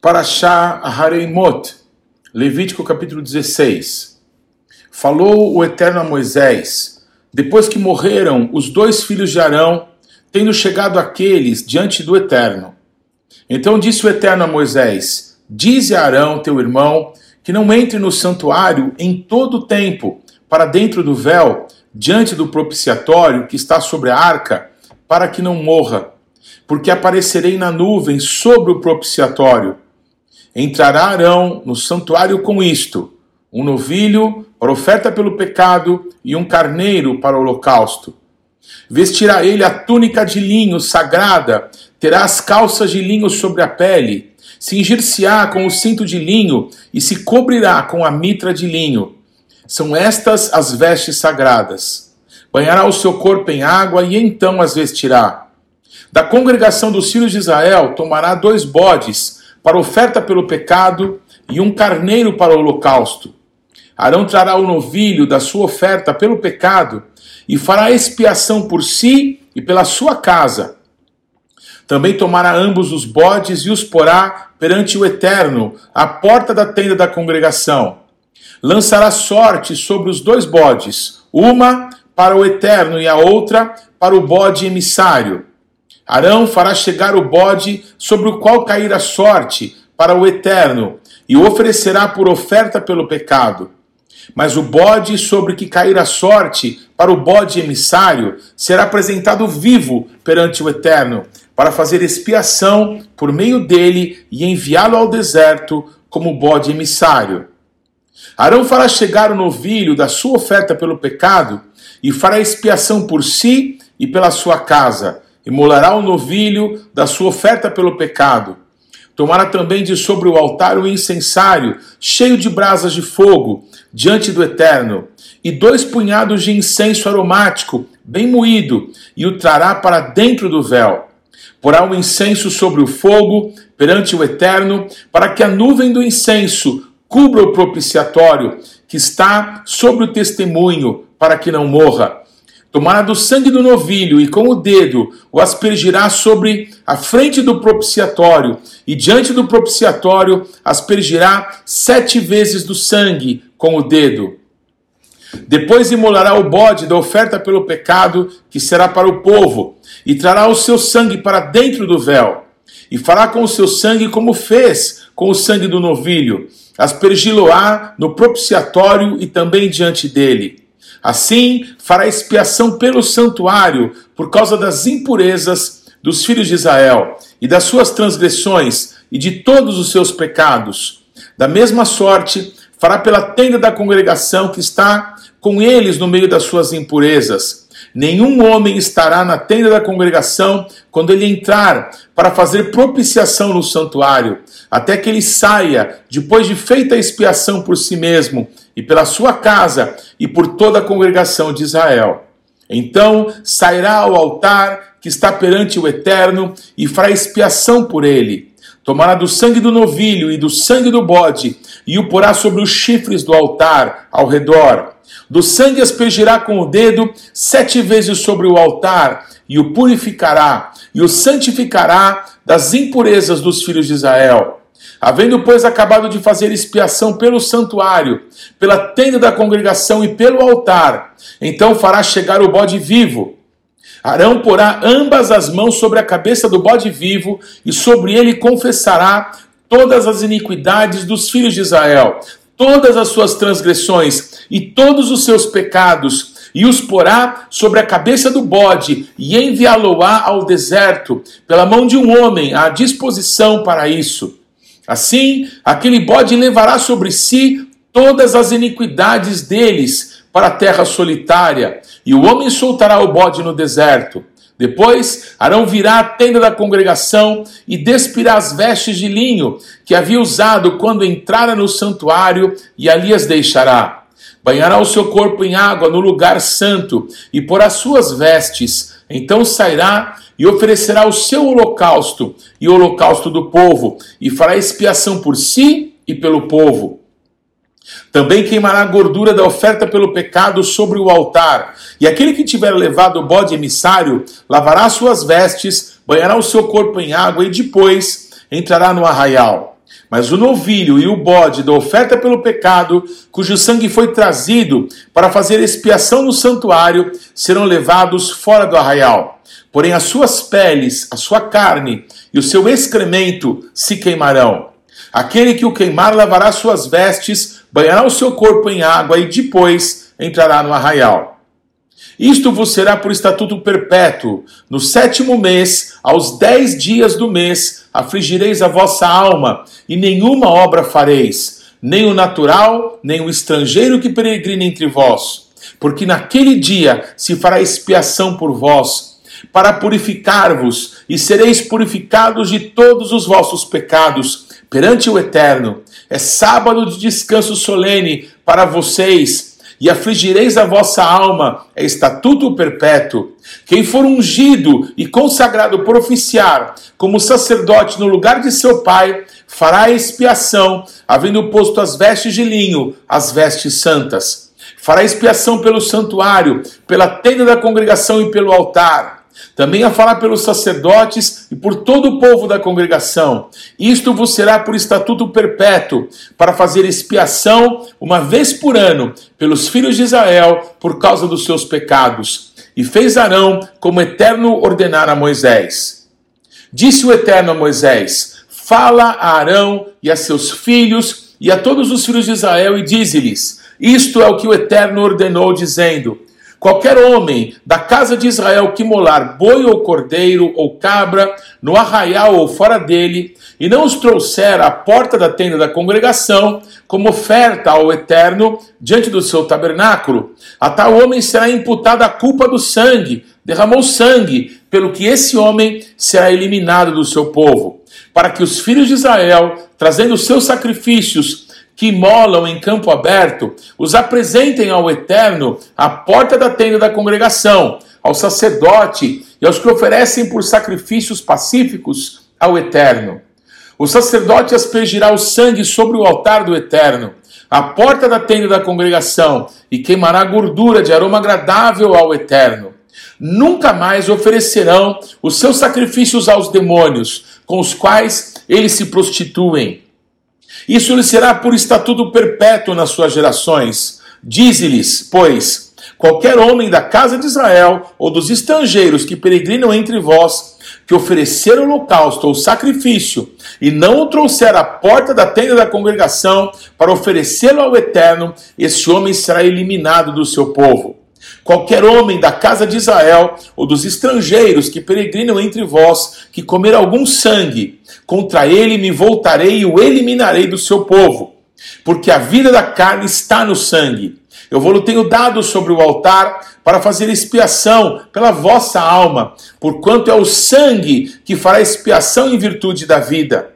Parashá Hareimot, Levítico capítulo 16. Falou o Eterno a Moisés, depois que morreram os dois filhos de Arão, tendo chegado aqueles diante do Eterno. Então disse o Eterno a Moisés: Dize a Arão, teu irmão, que não entre no santuário em todo o tempo, para dentro do véu, diante do propiciatório que está sobre a arca, para que não morra, porque aparecerei na nuvem sobre o propiciatório. Entrará Arão no santuário com isto: um novilho para oferta pelo pecado e um carneiro para o holocausto. Vestirá ele a túnica de linho sagrada, terá as calças de linho sobre a pele, cingir-se-á com o cinto de linho e se cobrirá com a mitra de linho. São estas as vestes sagradas. Banhará o seu corpo em água e então as vestirá. Da congregação dos filhos de Israel tomará dois bodes para oferta pelo pecado e um carneiro para o holocausto. Arão trará o novilho da sua oferta pelo pecado e fará expiação por si e pela sua casa. Também tomará ambos os bodes e os porá perante o Eterno, à porta da tenda da congregação. Lançará sorte sobre os dois bodes, uma para o Eterno e a outra para o bode emissário. Arão fará chegar o bode sobre o qual cair a sorte para o Eterno, e o oferecerá por oferta pelo pecado. Mas o bode sobre que cair a sorte para o bode emissário será apresentado vivo perante o Eterno, para fazer expiação por meio dele e enviá-lo ao deserto como bode emissário. Arão fará chegar o novilho da sua oferta pelo pecado e fará expiação por si e pela sua casa Imolará o novilho da sua oferta pelo pecado. Tomará também de sobre o altar o incensário, cheio de brasas de fogo, diante do Eterno, e dois punhados de incenso aromático, bem moído, e o trará para dentro do véu. Porá o incenso sobre o fogo, perante o Eterno, para que a nuvem do incenso cubra o propiciatório, que está sobre o testemunho, para que não morra Tomará do sangue do novilho e com o dedo o aspergirá sobre a frente do propiciatório, e diante do propiciatório aspergirá sete vezes do sangue com o dedo. Depois imolará o bode da oferta pelo pecado, que será para o povo, e trará o seu sangue para dentro do véu, e fará com o seu sangue como fez com o sangue do novilho, aspergi-lo-á no propiciatório e também diante dele. Assim, fará expiação pelo santuário por causa das impurezas dos filhos de Israel e das suas transgressões e de todos os seus pecados. Da mesma sorte, fará pela tenda da congregação que está com eles no meio das suas impurezas. Nenhum homem estará na tenda da congregação quando ele entrar para fazer propiciação no santuário, até que ele saia, depois de feita a expiação por si mesmo e pela sua casa e por toda a congregação de Israel. Então sairá ao altar que está perante o Eterno e fará expiação por ele. Tomará do sangue do novilho e do sangue do bode e o porá sobre os chifres do altar ao redor. Do sangue aspergirá com o dedo sete vezes sobre o altar e o purificará e o santificará das impurezas dos filhos de Israel. Havendo, pois, acabado de fazer expiação pelo santuário, pela tenda da congregação e pelo altar, então fará chegar o bode vivo. Arão porá ambas as mãos sobre a cabeça do bode vivo e sobre ele confessará todas as iniquidades dos filhos de Israel, todas as suas transgressões e todos os seus pecados, e os porá sobre a cabeça do bode e enviá-lo-á ao deserto, pela mão de um homem à disposição para isso. Assim, aquele bode levará sobre si todas as iniquidades deles para a terra solitária, e o homem soltará o bode no deserto. Depois, Arão virá à tenda da congregação e despirá as vestes de linho que havia usado quando entrara no santuário, e ali as deixará. Banhará o seu corpo em água no lugar santo e porá suas vestes. Então sairá e oferecerá o seu holocausto e o holocausto do povo, e fará expiação por si e pelo povo. Também queimará a gordura da oferta pelo pecado sobre o altar, e aquele que tiver levado o bode emissário lavará suas vestes, banhará o seu corpo em água e depois entrará no arraial. Mas o novilho e o bode da oferta pelo pecado, cujo sangue foi trazido para fazer expiação no santuário, serão levados fora do arraial. Porém, as suas peles, a sua carne e o seu excremento se queimarão. Aquele que o queimar lavará suas vestes, banhará o seu corpo em água e depois entrará no arraial. Isto vos será por estatuto perpétuo. No sétimo mês, aos dez dias do mês, afligireis a vossa alma, e nenhuma obra fareis, nem o natural, nem o estrangeiro que peregrina entre vós. Porque naquele dia se fará expiação por vós, para purificar-vos, e sereis purificados de todos os vossos pecados perante o Eterno. É sábado de descanso solene para vocês e afligireis a vossa alma, é estatuto perpétuo. Quem for ungido e consagrado por oficiar, como sacerdote no lugar de seu pai, fará expiação, havendo posto as vestes de linho, as vestes santas. Fará expiação pelo santuário, pela tenda da congregação e pelo altar também a falar pelos sacerdotes e por todo o povo da congregação. Isto vos será por estatuto perpétuo, para fazer expiação uma vez por ano pelos filhos de Israel por causa dos seus pecados. E fez Arão como Eterno ordenara a Moisés. Disse o Eterno a Moisés: Fala a Arão e a seus filhos e a todos os filhos de Israel e dize-lhes: Isto é o que o Eterno ordenou, dizendo: Qualquer homem da casa de Israel que molar boi ou cordeiro ou cabra no arraial ou fora dele, e não os trouxer à porta da tenda da congregação, como oferta ao Eterno diante do seu tabernáculo, a tal homem será imputada a culpa do sangue, derramou sangue, pelo que esse homem será eliminado do seu povo, para que os filhos de Israel, trazendo seus sacrifícios, que molam em campo aberto, os apresentem ao Eterno à porta da tenda da congregação, ao sacerdote e aos que oferecem por sacrifícios pacíficos ao Eterno. O sacerdote aspergirá o sangue sobre o altar do Eterno, à porta da tenda da congregação, e queimará gordura de aroma agradável ao Eterno. Nunca mais oferecerão os seus sacrifícios aos demônios, com os quais eles se prostituem isso lhe será por estatuto perpétuo nas suas gerações. Dize-lhes, pois, qualquer homem da casa de Israel ou dos estrangeiros que peregrinam entre vós, que oferecer holocausto ou sacrifício e não o trouxer à porta da tenda da congregação para oferecê-lo ao Eterno, esse homem será eliminado do seu povo. Qualquer homem da casa de Israel ou dos estrangeiros que peregrinam entre vós, que comer algum sangue, contra ele me voltarei e o eliminarei do seu povo, porque a vida da carne está no sangue. Eu vou-lo tenho dado sobre o altar para fazer expiação pela vossa alma, porquanto é o sangue que fará expiação em virtude da vida.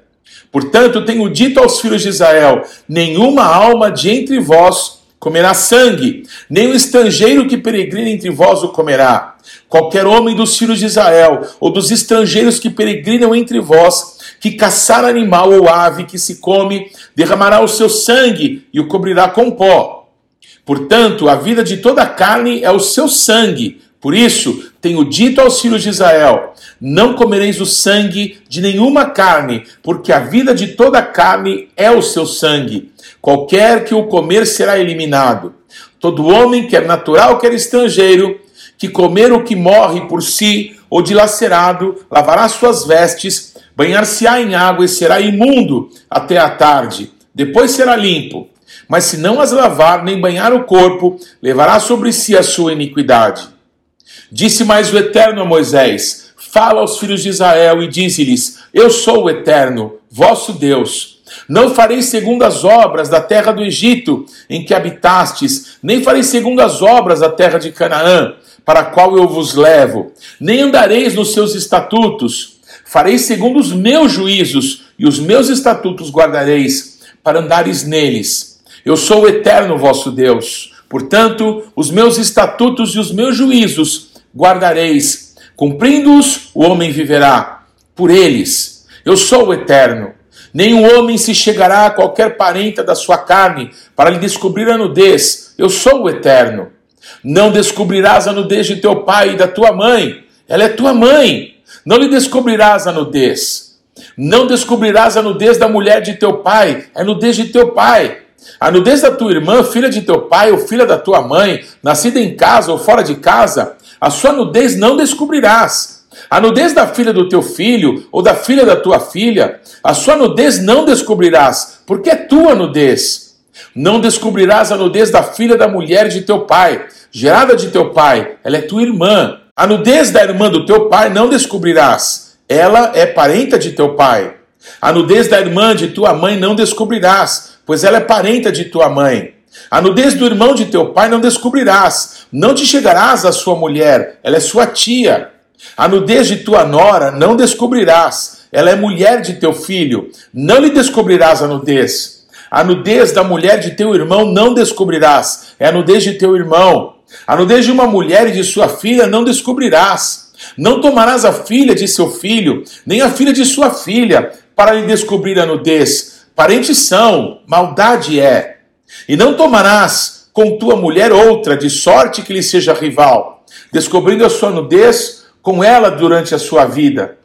Portanto, tenho dito aos filhos de Israel: nenhuma alma de entre vós comerá sangue, nem o estrangeiro que peregrina entre vós o comerá. Qualquer homem dos filhos de Israel, ou dos estrangeiros que peregrinam entre vós, que caçar animal ou ave que se come, derramará o seu sangue e o cobrirá com pó. Portanto, a vida de toda a carne é o seu sangue. Por isso, tenho dito aos filhos de Israel: não comereis o sangue de nenhuma carne, porque a vida de toda a carne é o seu sangue. Qualquer que o comer será eliminado. Todo homem, quer natural, quer estrangeiro, que comer o que morre por si ou dilacerado, lavará suas vestes, banhar-se-á em água e será imundo até a tarde. Depois será limpo. Mas se não as lavar nem banhar o corpo, levará sobre si a sua iniquidade. Disse mais o Eterno a Moisés: Fala aos filhos de Israel e dize-lhes: Eu sou o Eterno, vosso Deus não farei segundo as obras da terra do Egito, em que habitastes, nem farei segundo as obras da terra de Canaã, para a qual eu vos levo, nem andareis nos seus estatutos. Farei segundo os meus juízos, e os meus estatutos guardareis, para andares neles. Eu sou o eterno vosso Deus. Portanto, os meus estatutos e os meus juízos guardareis. Cumprindo-os, o homem viverá. Por eles. Eu sou o eterno. Nenhum homem se chegará a qualquer parenta da sua carne para lhe descobrir a nudez. Eu sou o eterno. Não descobrirás a nudez de teu pai e da tua mãe. Ela é tua mãe. Não lhe descobrirás a nudez. Não descobrirás a nudez da mulher de teu pai, é nudez de teu pai. A nudez da tua irmã, filha de teu pai ou filha da tua mãe, nascida em casa ou fora de casa, a sua nudez não descobrirás. A nudez da filha do teu filho ou da filha da tua filha, a sua nudez não descobrirás, porque é tua nudez. Não descobrirás a nudez da filha da mulher de teu pai, gerada de teu pai, ela é tua irmã. A nudez da irmã do teu pai não descobrirás, ela é parenta de teu pai. A nudez da irmã de tua mãe não descobrirás, pois ela é parenta de tua mãe. A nudez do irmão de teu pai não descobrirás, não te chegarás à sua mulher, ela é sua tia. A nudez de tua nora não descobrirás, ela é mulher de teu filho, não lhe descobrirás a nudez. A nudez da mulher de teu irmão não descobrirás, é a nudez de teu irmão. A nudez de uma mulher e de sua filha não descobrirás. Não tomarás a filha de seu filho, nem a filha de sua filha, para lhe descobrir a nudez. Parentes são, maldade é. E não tomarás com tua mulher outra, de sorte que lhe seja rival, descobrindo a sua nudez com ela durante a sua vida.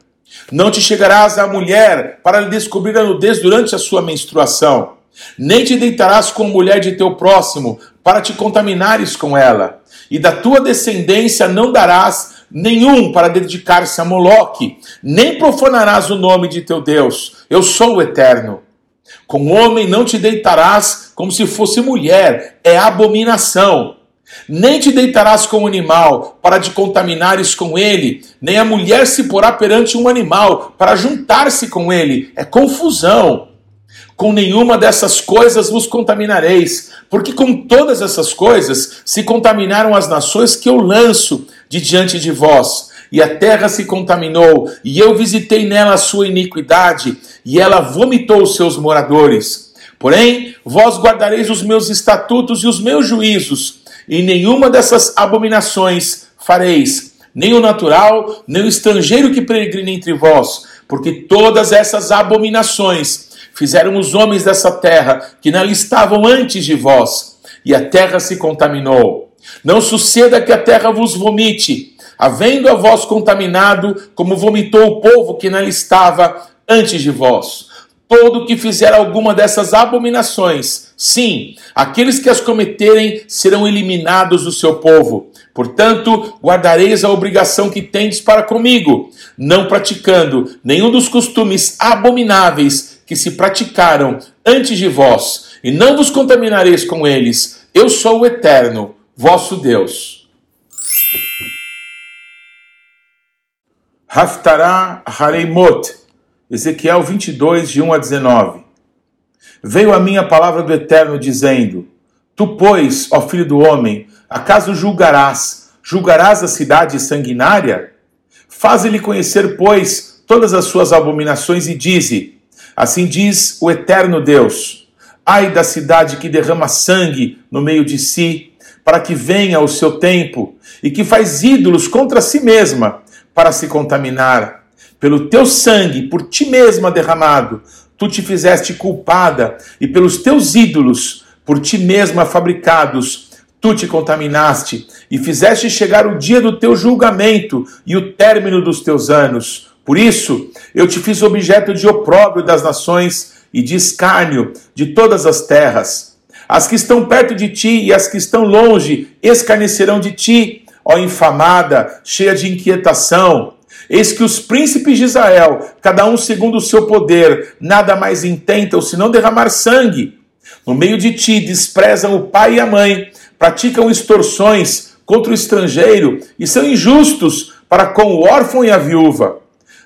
Não te chegarás à mulher para lhe descobrir a nudez durante a sua menstruação, nem te deitarás com a mulher de teu próximo para te contaminares com ela. E da tua descendência não darás nenhum para dedicar-se a Moloque, nem profanarás o nome de teu Deus. Eu sou o eterno. Com homem não te deitarás como se fosse mulher, é abominação. Nem te deitarás com um animal para te contaminares com ele, nem a mulher se porá perante um animal para juntar-se com ele, é confusão. Com nenhuma dessas coisas vos contaminareis, porque com todas essas coisas se contaminaram as nações que eu lanço de diante de vós. E a terra se contaminou, e eu visitei nela a sua iniquidade, e ela vomitou os seus moradores. Porém, vós guardareis os meus estatutos e os meus juízos, e nenhuma dessas abominações fareis, nem o natural, nem o estrangeiro que peregrina entre vós, porque todas essas abominações fizeram os homens dessa terra que nela estavam antes de vós, e a terra se contaminou. Não suceda que a terra vos vomite, havendo a vós contaminado, como vomitou o povo que nela estava antes de vós. Todo que fizer alguma dessas abominações, sim, aqueles que as cometerem serão eliminados do seu povo. Portanto, guardareis a obrigação que tendes para comigo, não praticando nenhum dos costumes abomináveis que se praticaram antes de vós, e não vos contaminareis com eles. Eu sou o Eterno, vosso Deus. Haftará Hareimot, Ezequiel 22, de 1 a 19. Veio a minha palavra do Eterno, dizendo: Tu, pois, ó filho do homem, acaso julgarás? Julgarás a cidade sanguinária? Faze-lhe conhecer, pois, todas as suas abominações e dize: Assim diz o eterno Deus: Ai da cidade que derrama sangue no meio de si, para que venha o seu tempo, e que faz ídolos contra si mesma, para se contaminar. Pelo teu sangue, por ti mesma derramado, tu te fizeste culpada, e pelos teus ídolos, por ti mesma fabricados, tu te contaminaste, e fizeste chegar o dia do teu julgamento e o término dos teus anos por isso, eu te fiz objeto de opróbrio das nações e de escárnio de todas as terras. As que estão perto de ti e as que estão longe escarnecerão de ti, ó infamada, cheia de inquietação. Eis que os príncipes de Israel, cada um segundo o seu poder, nada mais intentam senão derramar sangue. No meio de ti desprezam o pai e a mãe, praticam extorsões contra o estrangeiro e são injustos para com o órfão e a viúva.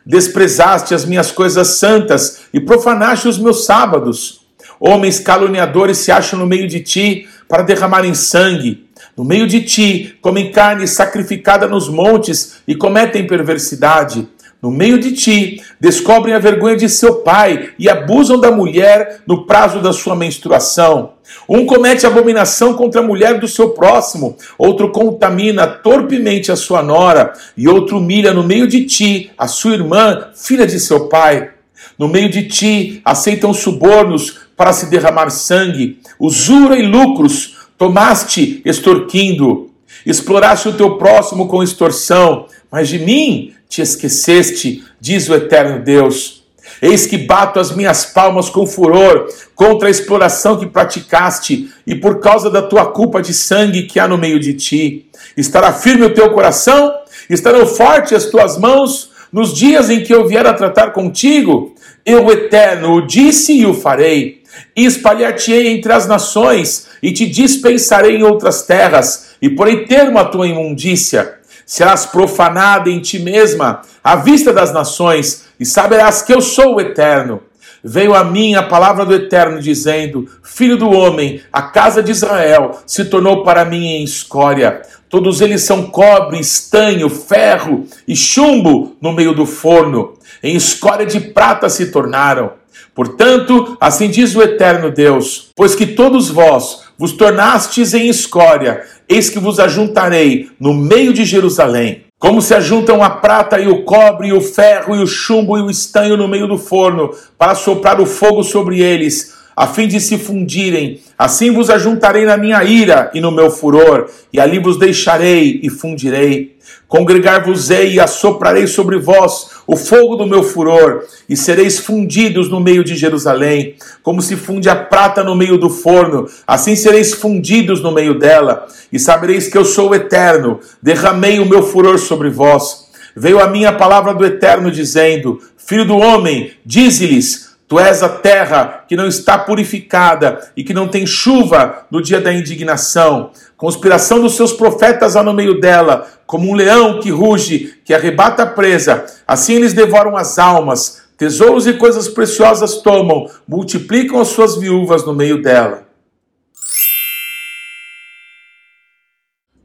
Desprezaste as minhas coisas santas e profanaste os meus sábados. Homens caluniadores se acham no meio de ti para derramarem sangue. No meio de ti comem carne sacrificada nos montes e cometem perversidade. No meio de ti descobrem a vergonha de seu pai e abusam da mulher no prazo da sua menstruação. Um comete abominação contra a mulher do seu próximo, outro contamina torpemente a sua nora, e outro humilha no meio de ti a sua irmã, filha de seu pai. No meio de ti aceitam subornos para se derramar sangue, usura e lucros tomaste extorquindo. Exploraste o teu próximo com extorsão, mas de mim te esqueceste, diz o eterno Deus. Eis que bato as minhas palmas com furor contra a exploração que praticaste e por causa da tua culpa de sangue que há no meio de ti. Estará firme o teu coração? Estarão fortes as tuas mãos nos dias em que eu vier a tratar contigo? Eu, eterno, o disse e o farei. E espalhar-te-ei entre as nações, e te dispensarei em outras terras, e porei termo à tua imundícia. Serás profanada em ti mesma, à vista das nações, e saberás que eu sou o eterno. Veio a mim a palavra do Eterno, dizendo: Filho do homem, a casa de Israel se tornou para mim em escória. Todos eles são cobre, estanho, ferro e chumbo no meio do forno. Em escória de prata se tornaram. Portanto, assim diz o eterno Deus: Pois que todos vós vos tornastes em escória, eis que vos ajuntarei no meio de Jerusalém. Como se ajuntam a prata e o cobre, e o ferro, e o chumbo e o estanho no meio do forno, para soprar o fogo sobre eles, a fim de se fundirem. Assim vos ajuntarei na minha ira e no meu furor, e ali vos deixarei e fundirei. Congregar-vos-ei e assoprarei sobre vós o fogo do meu furor, e sereis fundidos no meio de Jerusalém, como se funde a prata no meio do forno, assim sereis fundidos no meio dela, e sabereis que eu sou o eterno, derramei o meu furor sobre vós. Veio a minha palavra do eterno, dizendo: Filho do homem, dize-lhes Tu és a terra que não está purificada e que não tem chuva no dia da indignação. Conspiração dos seus profetas há no meio dela, como um leão que ruge, que arrebata a presa. Assim eles devoram as almas, tesouros e coisas preciosas tomam, multiplicam as suas viúvas no meio dela.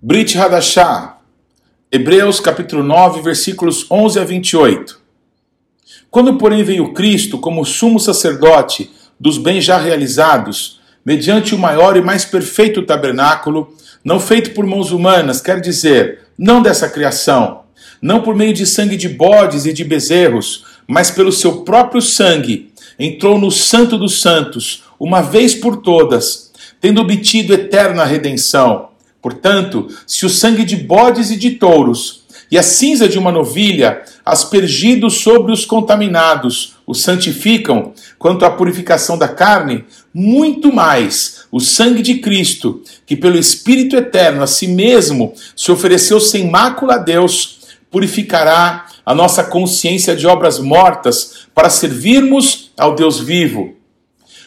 Brit Hadashah, Hebreus capítulo 9, versículos 11 a 28. Quando, porém, veio Cristo como sumo sacerdote dos bens já realizados, mediante o maior e mais perfeito tabernáculo, não feito por mãos humanas, quer dizer, não dessa criação, não por meio de sangue de bodes e de bezerros, mas pelo seu próprio sangue, entrou no Santo dos Santos, uma vez por todas, tendo obtido eterna redenção. Portanto, se o sangue de bodes e de touros e a cinza de uma novilha, aspergidos sobre os contaminados, os santificam, quanto à purificação da carne, muito mais o sangue de Cristo, que pelo Espírito eterno a si mesmo se ofereceu sem mácula a Deus, purificará a nossa consciência de obras mortas para servirmos ao Deus vivo.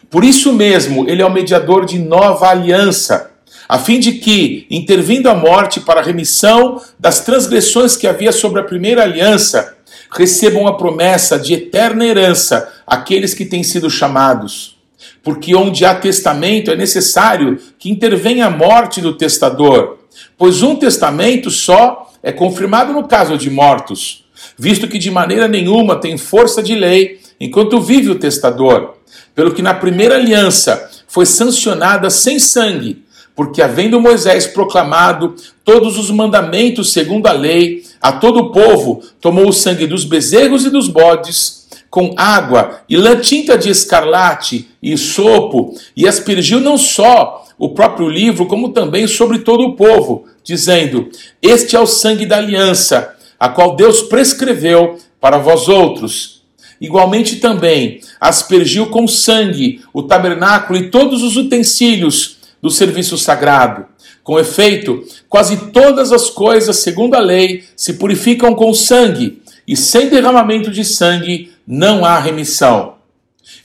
Por isso mesmo, ele é o mediador de nova aliança a fim de que, intervindo a morte para a remissão das transgressões que havia sobre a primeira aliança, recebam a promessa de eterna herança aqueles que têm sido chamados. Porque onde há testamento é necessário que intervenha a morte do testador, pois um testamento só é confirmado no caso de mortos, visto que de maneira nenhuma tem força de lei enquanto vive o testador, pelo que na primeira aliança foi sancionada sem sangue porque havendo Moisés proclamado todos os mandamentos segundo a lei, a todo o povo tomou o sangue dos bezerros e dos bodes, com água e lã tinta de escarlate e sopo, e aspergiu não só o próprio livro, como também sobre todo o povo, dizendo: Este é o sangue da aliança, a qual Deus prescreveu para vós outros. Igualmente também aspergiu com sangue o tabernáculo e todos os utensílios do serviço sagrado. Com efeito, quase todas as coisas, segundo a lei, se purificam com sangue, e sem derramamento de sangue não há remissão.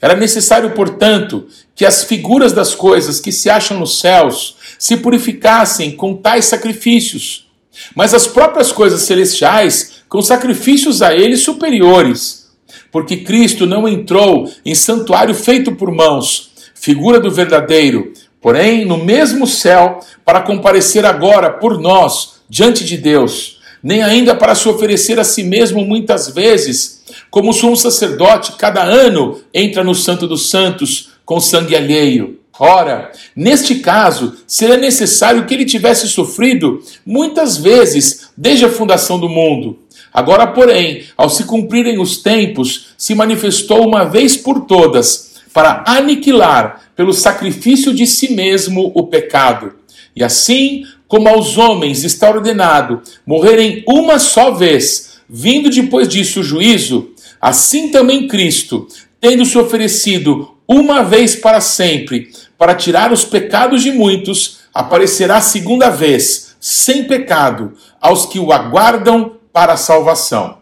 Era necessário, portanto, que as figuras das coisas que se acham nos céus se purificassem com tais sacrifícios, mas as próprias coisas celestiais com sacrifícios a eles superiores, porque Cristo não entrou em santuário feito por mãos, figura do verdadeiro, porém no mesmo céu, para comparecer agora por nós diante de Deus, nem ainda para se oferecer a si mesmo muitas vezes, como sumo sacerdote, cada ano entra no Santo dos Santos com sangue alheio. Ora, neste caso, seria necessário que ele tivesse sofrido muitas vezes desde a fundação do mundo. Agora, porém, ao se cumprirem os tempos, se manifestou uma vez por todas para aniquilar pelo sacrifício de si mesmo o pecado. E assim como aos homens está ordenado morrerem uma só vez, vindo depois disso o juízo, Assim também Cristo, tendo se oferecido uma vez para sempre para tirar os pecados de muitos, aparecerá segunda vez, sem pecado, aos que o aguardam para a salvação.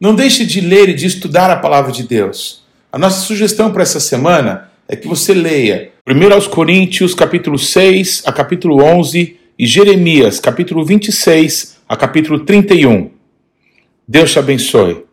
Não deixe de ler e de estudar a palavra de Deus. A nossa sugestão para essa semana é que você leia 1 aos Coríntios, capítulo 6 a capítulo 11 e Jeremias, capítulo 26 a capítulo 31. Deus te abençoe.